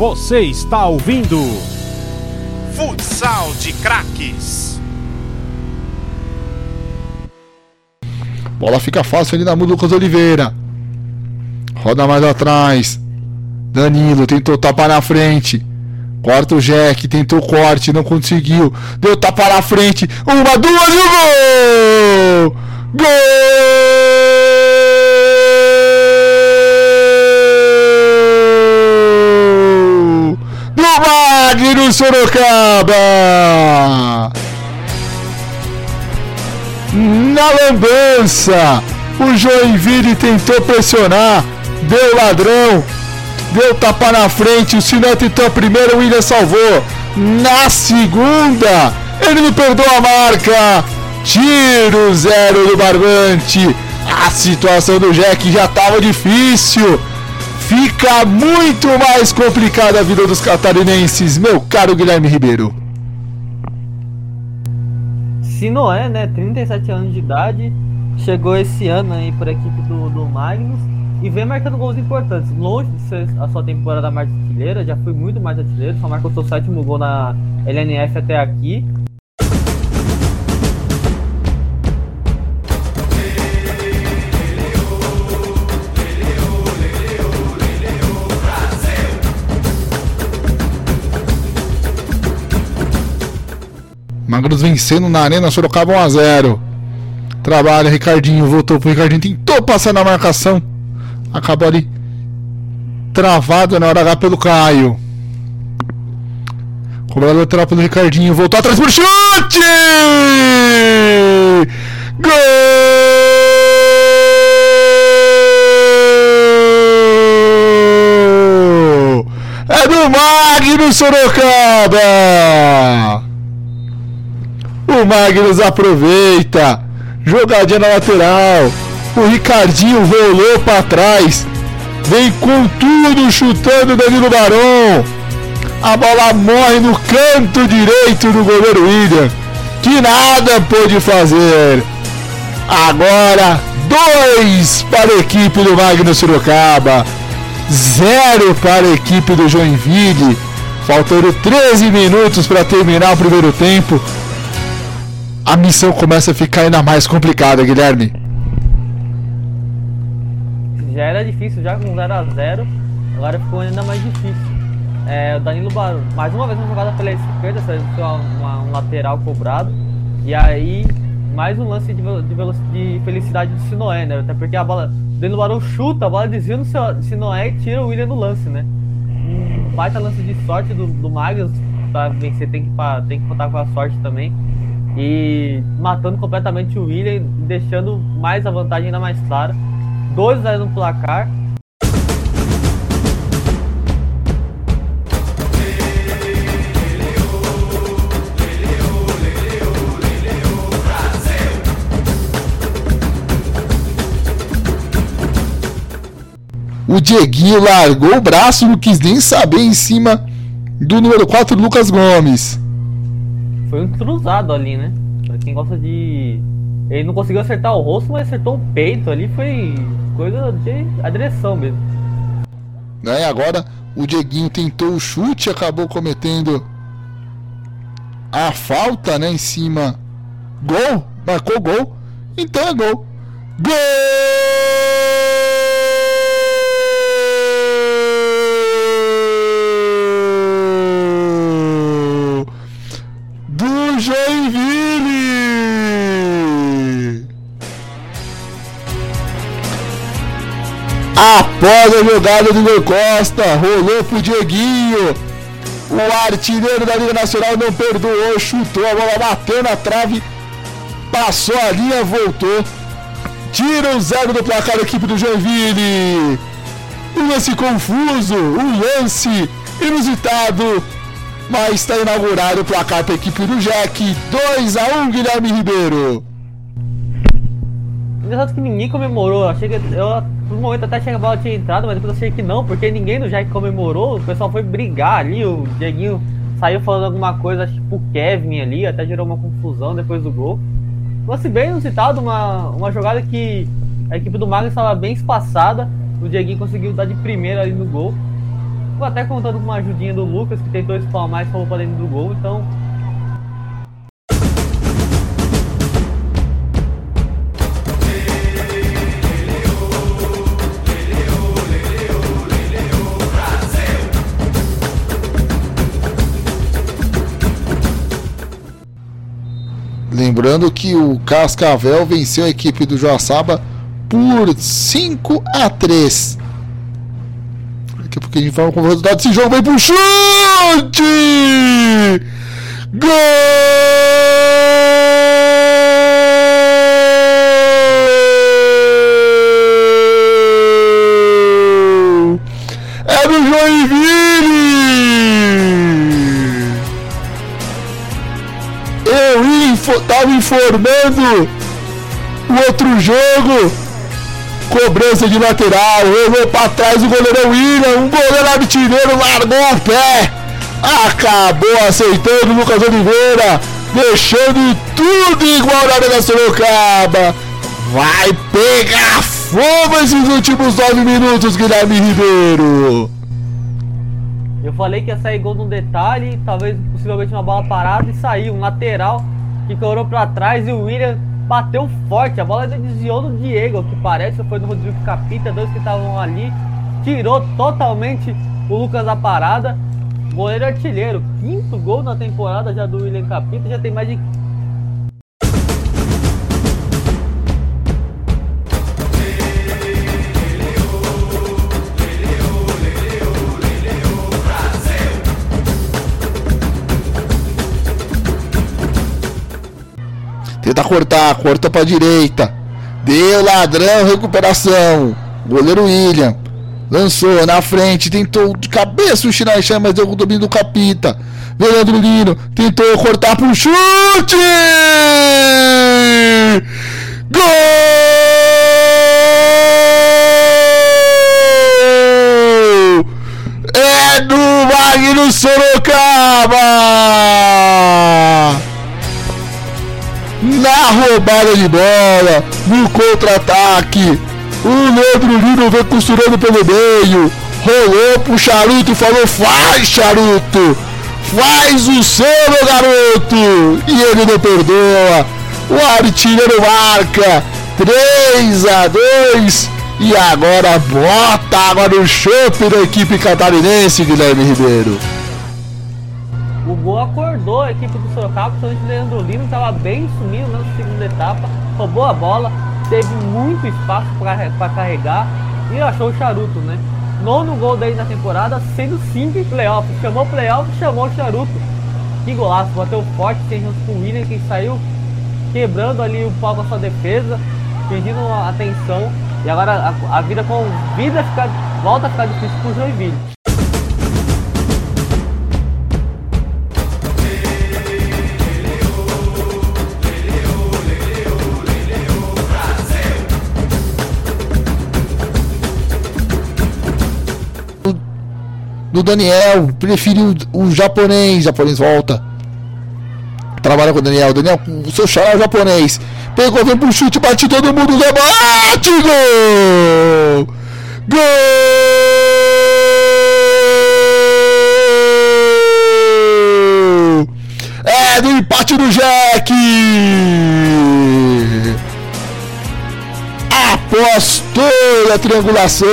Você está ouvindo Futsal de Craques. Bola fica fácil ali na mão do Lucas Oliveira. Roda mais atrás. Danilo tentou tapar na frente. Corta o Jack, tentou corte, não conseguiu. Deu tapa na frente. Uma, duas e o gol! Gol! Sorocaba! Na lambança, o Joinville tentou pressionar, deu ladrão, deu tapa na frente, o Sinão tentou a primeira, o William salvou. Na segunda, ele não perdeu a marca. Tiro zero do Barbante. A situação do Jack já estava difícil. Fica muito mais complicada a vida dos catarinenses, meu caro Guilherme Ribeiro. Sinoé, né, 37 anos de idade, chegou esse ano aí por equipe do, do Magnus e vem marcando gols importantes. Longe de ser a sua temporada mais artilheira, já foi muito mais artilheiro, só marcou seu sétimo gol na LNF até aqui. Magros vencendo na Arena Sorocaba 1x0. Trabalha, Ricardinho voltou pro Ricardinho, tentou passar na marcação. Acabou ali travado na hora H pelo Caio. Cobrado lateral pelo Ricardinho, voltou atrás pro chute! Gol! É do Magno Sorocaba! O Magnus aproveita. Jogadinha na lateral. O Ricardinho volou para trás. Vem com tudo chutando Danilo Barão. A bola morre no canto direito do goleiro William. Que nada pôde fazer. Agora, dois para a equipe do Magnus Sorocaba. Zero para a equipe do Joinville. Faltando 13 minutos para terminar o primeiro tempo a missão começa a ficar ainda mais complicada, Guilherme. Já era difícil, já com 0 a 0 agora ficou ainda mais difícil. É, o Danilo Barão, mais uma vez uma jogada pela esquerda, uma, um lateral cobrado. E aí, mais um lance de, de, de felicidade do Sinoé, né? Até porque a bola. O Danilo Barão chuta, a bola desvia no Sinoé e tira o William do lance, né? Um baita lance de sorte do, do Magnus pra vencer, tem que, tem que contar com a sorte também e matando completamente o William, deixando mais a vantagem ainda mais clara. 2 a 0 no placar. O Dieguinho largou o braço, não quis nem saber em cima do número 4, Lucas Gomes foi um cruzado ali, né? Pra quem gosta de. Ele não conseguiu acertar o rosto, mas acertou o peito ali, foi coisa de agressão mesmo. Né? Agora o Dieguinho tentou o chute, acabou cometendo a falta, né? Em cima. Gol! Marcou gol. Então é gol. Gol! Após a jogada do Leo Costa, rolou pro Dieguinho. O artilheiro da Liga Nacional não perdoou, chutou, a bola bateu na trave, passou a linha, voltou. Tira o zero do placar da equipe do Joinville. Um lance confuso, um lance inusitado, mas está inaugurado o placar para a equipe do Jack. 2 a 1 Guilherme Ribeiro. Engraçado que ninguém comemorou. Achei que eu, por um momento até achei que a bola tinha entrado, mas depois achei que não, porque ninguém no Jack comemorou. O pessoal foi brigar ali. O Dieguinho saiu falando alguma coisa, tipo o Kevin ali, até gerou uma confusão depois do gol. Lance bem inusitado, uma, uma jogada que a equipe do Magnus estava bem espaçada. O Dieguinho conseguiu dar de primeira ali no gol. até contando com uma ajudinha do Lucas, que tentou espalmar e falou pra dentro do gol, então. Lembrando que o Cascavel venceu a equipe do Joaçaba por 5 a 3. Daqui a pouco a gente fala com o resultado desse jogo. Vem pro chute! Gol! É Joinville! Tava informando o outro jogo. Cobrança de lateral, errou pra trás o goleirão William, um goleiro artilheiro largou o pé, acabou aceitando o Lucas Oliveira, deixando tudo igual na Arena Sorocaba. Vai pegar fogo esses últimos nove minutos, Guilherme Ribeiro. Eu falei que ia sair gol num detalhe, talvez possivelmente uma bola parada e saiu. Um lateral que corou pra trás e o William bateu forte. A bola desviou do Diego, que parece foi no Rodrigo Capita, dois que estavam ali. Tirou totalmente o Lucas da parada. Goleiro artilheiro, quinto gol na temporada já do William Capita, já tem mais de cortar, corta pra direita. Deu ladrão, recuperação. Goleiro William. Lançou na frente, tentou de cabeça o Shinai mas deu o domínio do Capita. Leandro Lino tentou cortar pro chute! Roubada de bola, no contra-ataque. O Leandro Lino vem costurando pelo meio, rolou pro Charuto e falou: Faz, Charuto! Faz o seu, meu garoto! E ele não perdoa. O artilheiro marca 3 a 2 e agora bota água no chope da equipe catarinense, Guilherme Ribeiro. O gol acordou a equipe do Sorocaba, principalmente o Leandro Lino, estava bem sumido na segunda etapa, roubou a bola, teve muito espaço para carregar e achou o charuto, né? Nono gol dele na temporada, sendo simples playoff. Chamou playoff, chamou o charuto. Que golaço, bateu forte, tem junto com o William, que saiu quebrando ali o pau com a sua defesa, pedindo atenção. E agora a, a vida com vida fica, volta a ficar difícil pro Joinville. Do Daniel, preferiu o japonês, japonês volta. Trabalha com o Daniel, Daniel, o seu xará japonês. Pegou, vem pro chute, bate todo mundo, bate, gol! Gol! É do empate do Jack! Após toda a triangulação,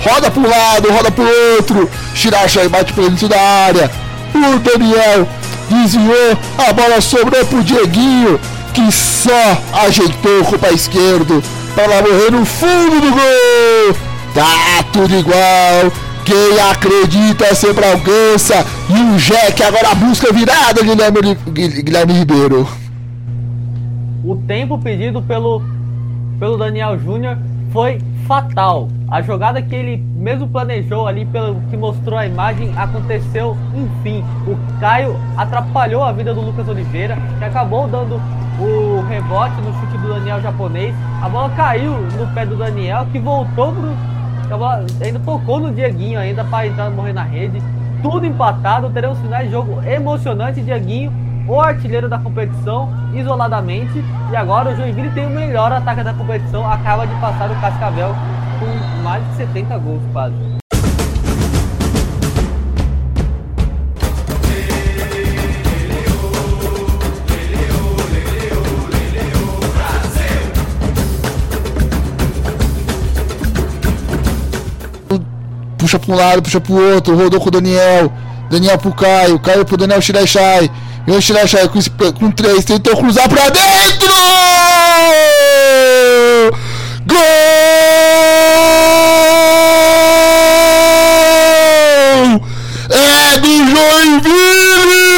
roda um lado, roda para o outro, Shiracha aí bate para dentro da área, o Daniel desviou, a bola sobrou pro Dieguinho, que só ajeitou com o pé esquerdo para morrer no fundo do gol. Tá tudo igual. Quem acredita sempre alcança. E o Jack agora busca virada, Guilherme, Guilherme Ribeiro. O tempo pedido pelo, pelo Daniel Júnior foi fatal. A jogada que ele mesmo planejou ali, pelo que mostrou a imagem, aconteceu enfim. O Caio atrapalhou a vida do Lucas Oliveira, que acabou dando o rebote no chute do Daniel japonês. A bola caiu no pé do Daniel, que voltou pro. A bola ainda tocou no Dieguinho ainda para entrar morrer na rede. Tudo empatado, teremos finais de jogo emocionante. Dieguinho o artilheiro da competição isoladamente. E agora o Joinville tem o melhor ataque da competição. Acaba de passar o Cascavel com mais de 70 gols quase. Puxa para um lado, puxa para o outro, rodou com o Daniel. Daniel pro Caio, Caio pro Daniel Shirashai. Daniel Shirashai com, com três, tentou cruzar para dentro! Gol! É do Joinville!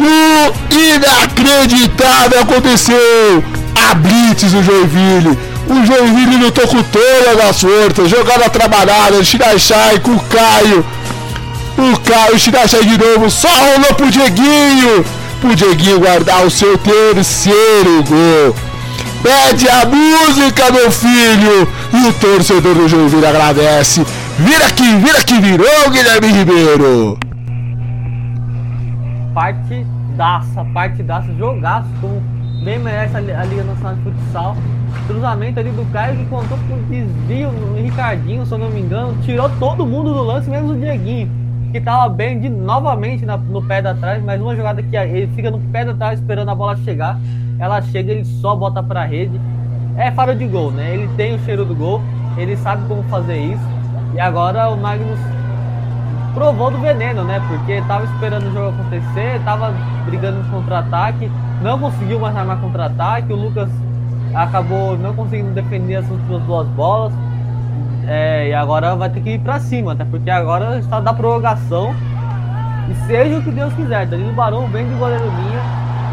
O inacreditável aconteceu! A Blitz do Joinville! O Joinville lutou com todas as forças, jogada trabalhada, Shirachai com o Caio. O Caio, Shirachai de novo, só rolou pro Dieguinho. Pro Dieguinho guardar o seu terceiro gol. Pede a música, meu filho. E o torcedor do Joinville agradece. Vira aqui, vira aqui, virou Guilherme Ribeiro. Partidaça, partidaça, jogaço, como bem merece a Liga Nacional de Futsal cruzamento ali do Caio que contou com desvio no Ricardinho, se eu não me engano, tirou todo mundo do lance, menos o Dieguinho, que tava bem de novamente na, no pé da trás, mas uma jogada que ele fica no pé da trás esperando a bola chegar, ela chega, ele só bota pra rede. É faro de gol, né? Ele tem o cheiro do gol, ele sabe como fazer isso. E agora o Magnus provou do veneno, né? Porque tava esperando o jogo acontecer, tava brigando no contra-ataque, não conseguiu mais armar contra-ataque, o Lucas acabou não conseguindo defender as últimas duas bolas. É, e agora vai ter que ir para cima, até porque agora está da prorrogação. E seja o que Deus quiser. Danilo Barão vem de goleiro linha,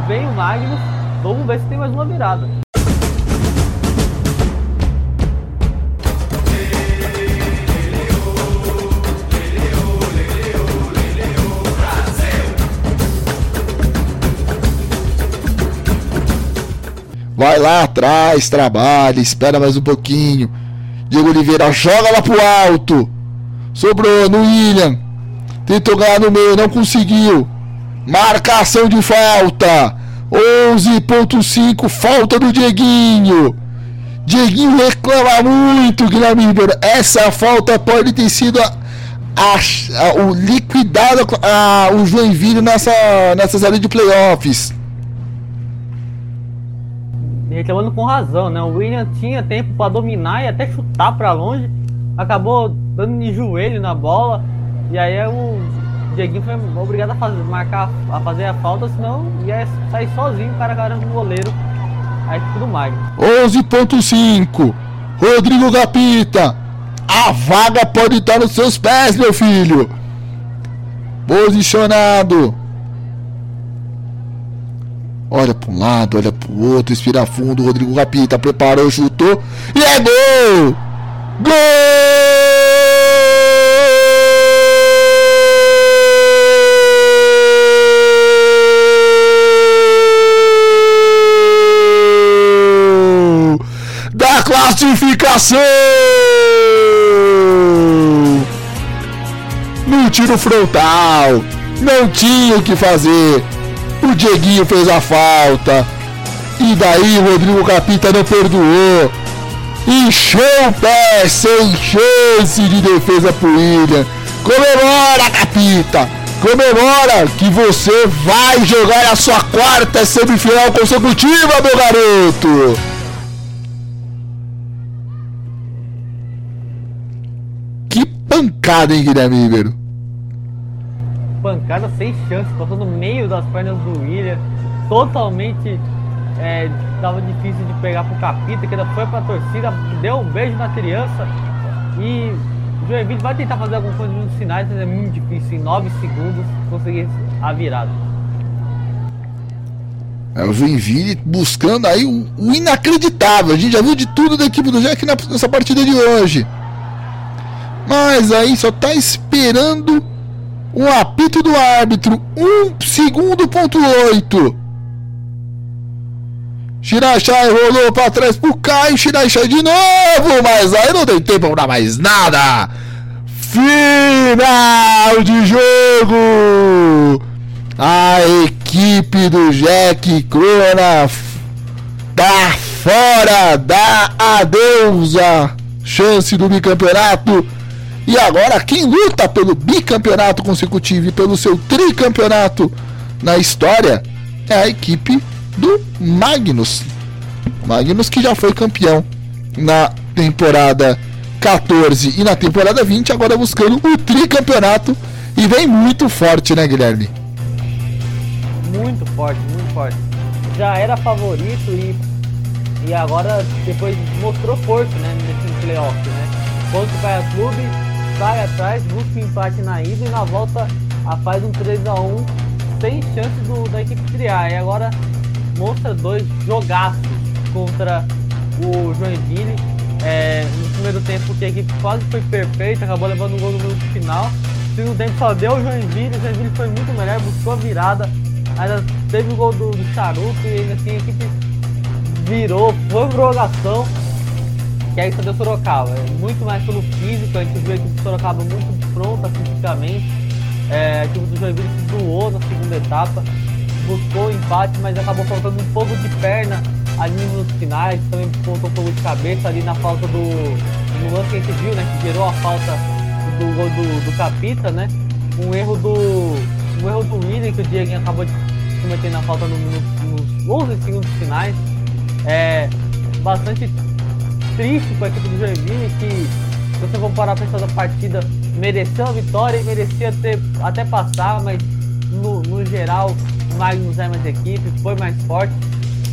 vem o Magnus. Vamos ver se tem mais uma virada. Vai lá atrás, trabalha, espera mais um pouquinho. Diego Oliveira joga lá pro alto. Sobrou no William. Tentou ganhar no meio, não conseguiu. Marcação de falta. 11.5, falta do Dieguinho. Dieguinho reclama muito, Guilherme Ribeiro. Essa falta pode ter sido a, a, a, o liquidado a, o Joinville nessa, nessa série de playoffs reclamando com razão, né? O William tinha tempo para dominar e até chutar para longe, acabou dando de joelho na bola, e aí o Dieguinho foi obrigado a fazer, marcar, a fazer a falta, senão ia sair sozinho, o cara caramba o goleiro. Aí tudo mais. 11.5 Rodrigo Gapita A vaga pode estar nos seus pés, meu filho Posicionado Olha para um lado, olha para o outro, respira fundo. Rodrigo Capita preparou, chutou e é gol! Gol! Da classificação! No tiro frontal, não tinha o que fazer o Dieguinho fez a falta. E daí o Rodrigo Capita não perdoou. Encheu o pé sem chance de defesa pro William. Comemora, Capita! Comemora que você vai jogar a sua quarta semifinal consecutiva, meu garoto! Que pancada, hein, Guilherme Ribeiro? Pancada sem chance, passou no meio das pernas do William, totalmente é, tava difícil de pegar pro Capita, que ainda foi pra torcida, deu um beijo na criança e o Joinville vai tentar fazer alguma coisa nos finais, mas é muito difícil, em 9 segundos conseguir a virada. É o Joinville buscando aí o, inacreditável. A gente já viu de tudo da equipe do Jack nessa partida de hoje. Mas aí só tá esperando o apito do árbitro, 1 segundo ponto 8. Shirachai rolou para trás pro Caio, Shirachai de novo, mas aí não tem tempo para mais nada. Final de jogo. A equipe do Jack Crona tá fora da adeusa chance do bicampeonato e agora, quem luta pelo bicampeonato consecutivo e pelo seu tricampeonato na história é a equipe do Magnus. Magnus que já foi campeão na temporada 14 e na temporada 20, agora buscando o tricampeonato e vem muito forte, né, Guilherme? Muito forte, muito forte. Já era favorito e, e agora depois mostrou força né, nesse playoff, né? Contra o Caia Clube, sai atrás, busca empate na ida e na volta a faz um 3x1 sem chance do, da equipe criar. E agora mostra dois jogaços contra o Joinville. É, no primeiro tempo que a equipe quase foi perfeita, acabou levando um gol no minuto final. No segundo tempo só deu o Joinville, o Joinville foi muito melhor, buscou a virada. Ainda teve o gol do, do Charuto e ainda assim a equipe virou, foi prorrogação. Que aí só deu Sorocaba. É muito mais pelo físico, a gente viu a equipe do Sorocaba muito pronta fisicamente. É, a equipe do Joinville se doou na segunda etapa, buscou o empate, mas acabou faltando um pouco de perna ali nos finais, também faltou um pouco de cabeça ali na falta do. no lance que a gente viu, né? Que gerou a falta do gol do, do Capita, né? Um erro do. Um erro do William que o Diego acabou de cometer na falta no, nos 11 segundos finais. É bastante triste para a equipe do Joinville que, você comparar a pessoa da partida, mereceu a vitória e merecia ter, até passar, mas no, no geral o Magnus é mais equipe, foi mais forte.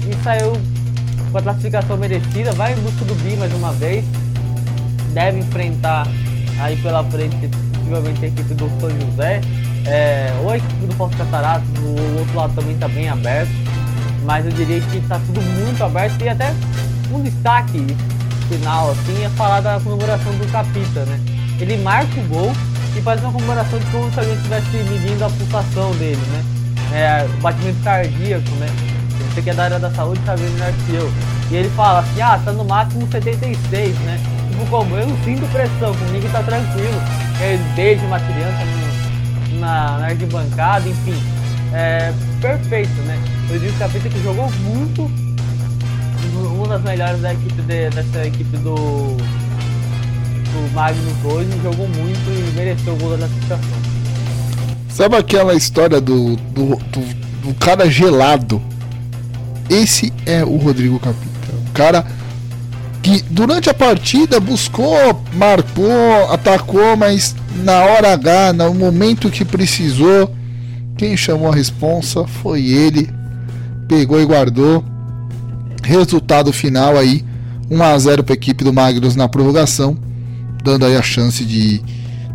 E saiu com a classificação merecida, vai em busca do BI mais uma vez, deve enfrentar aí pela frente possivelmente a equipe do São José, é, ou a equipe do Poço Cataratas, o outro lado também está bem aberto, mas eu diria que está tudo muito aberto e até um destaque final assim é falar da comemoração do Capita, né? Ele marca o gol e faz uma comemoração de como se alguém estivesse medindo a pulsação dele, né? É, o batimento cardíaco, né? Você que é da área da saúde sabe melhor que eu. E ele fala assim, ah, tá no máximo 76, né? Tipo, como eu não sinto pressão, comigo tá tranquilo. Ele beija uma criança no, na, na arquibancada, enfim. É perfeito, né? Eu disse Capita que jogou muito, uma das melhores da equipe de, dessa equipe do, do Magnus hoje, jogou muito e mereceu o gol da classificação. Sabe aquela história do, do, do, do cara gelado? Esse é o Rodrigo Capita. Um cara que durante a partida buscou, marcou, atacou, mas na hora H, no momento que precisou, quem chamou a responsa foi ele. Pegou e guardou. Resultado final aí, 1 a 0 para a equipe do Magnus na prorrogação, dando aí a chance de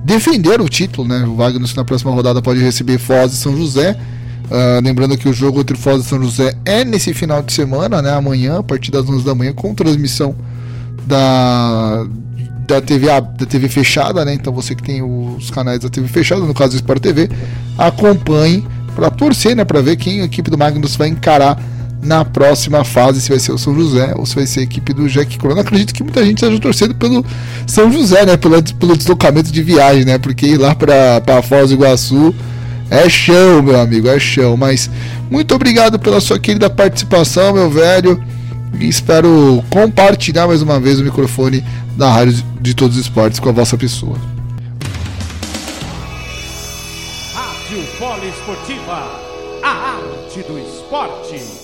defender o título, né? O Magnus na próxima rodada pode receber Foz e São José. Uh, lembrando que o jogo entre Foz e São José é nesse final de semana, né? Amanhã, a partir das 11 da manhã, com transmissão da, da, TV, da TV fechada, né? Então você que tem os canais da TV fechada, no caso do Sport TV, acompanhe para torcer, né? Para ver quem a equipe do Magnus vai encarar na próxima fase, se vai ser o São José ou se vai ser a equipe do Jack Corona. Acredito que muita gente esteja torcendo pelo São José, né? Pelo, pelo deslocamento de viagem, né? Porque ir lá para Foz do Iguaçu é chão, meu amigo, é chão. Mas muito obrigado pela sua querida participação, meu velho. E espero compartilhar mais uma vez o microfone da Rádio de Todos os Esportes com a vossa pessoa. Rádio Poliesportiva, a arte do esporte.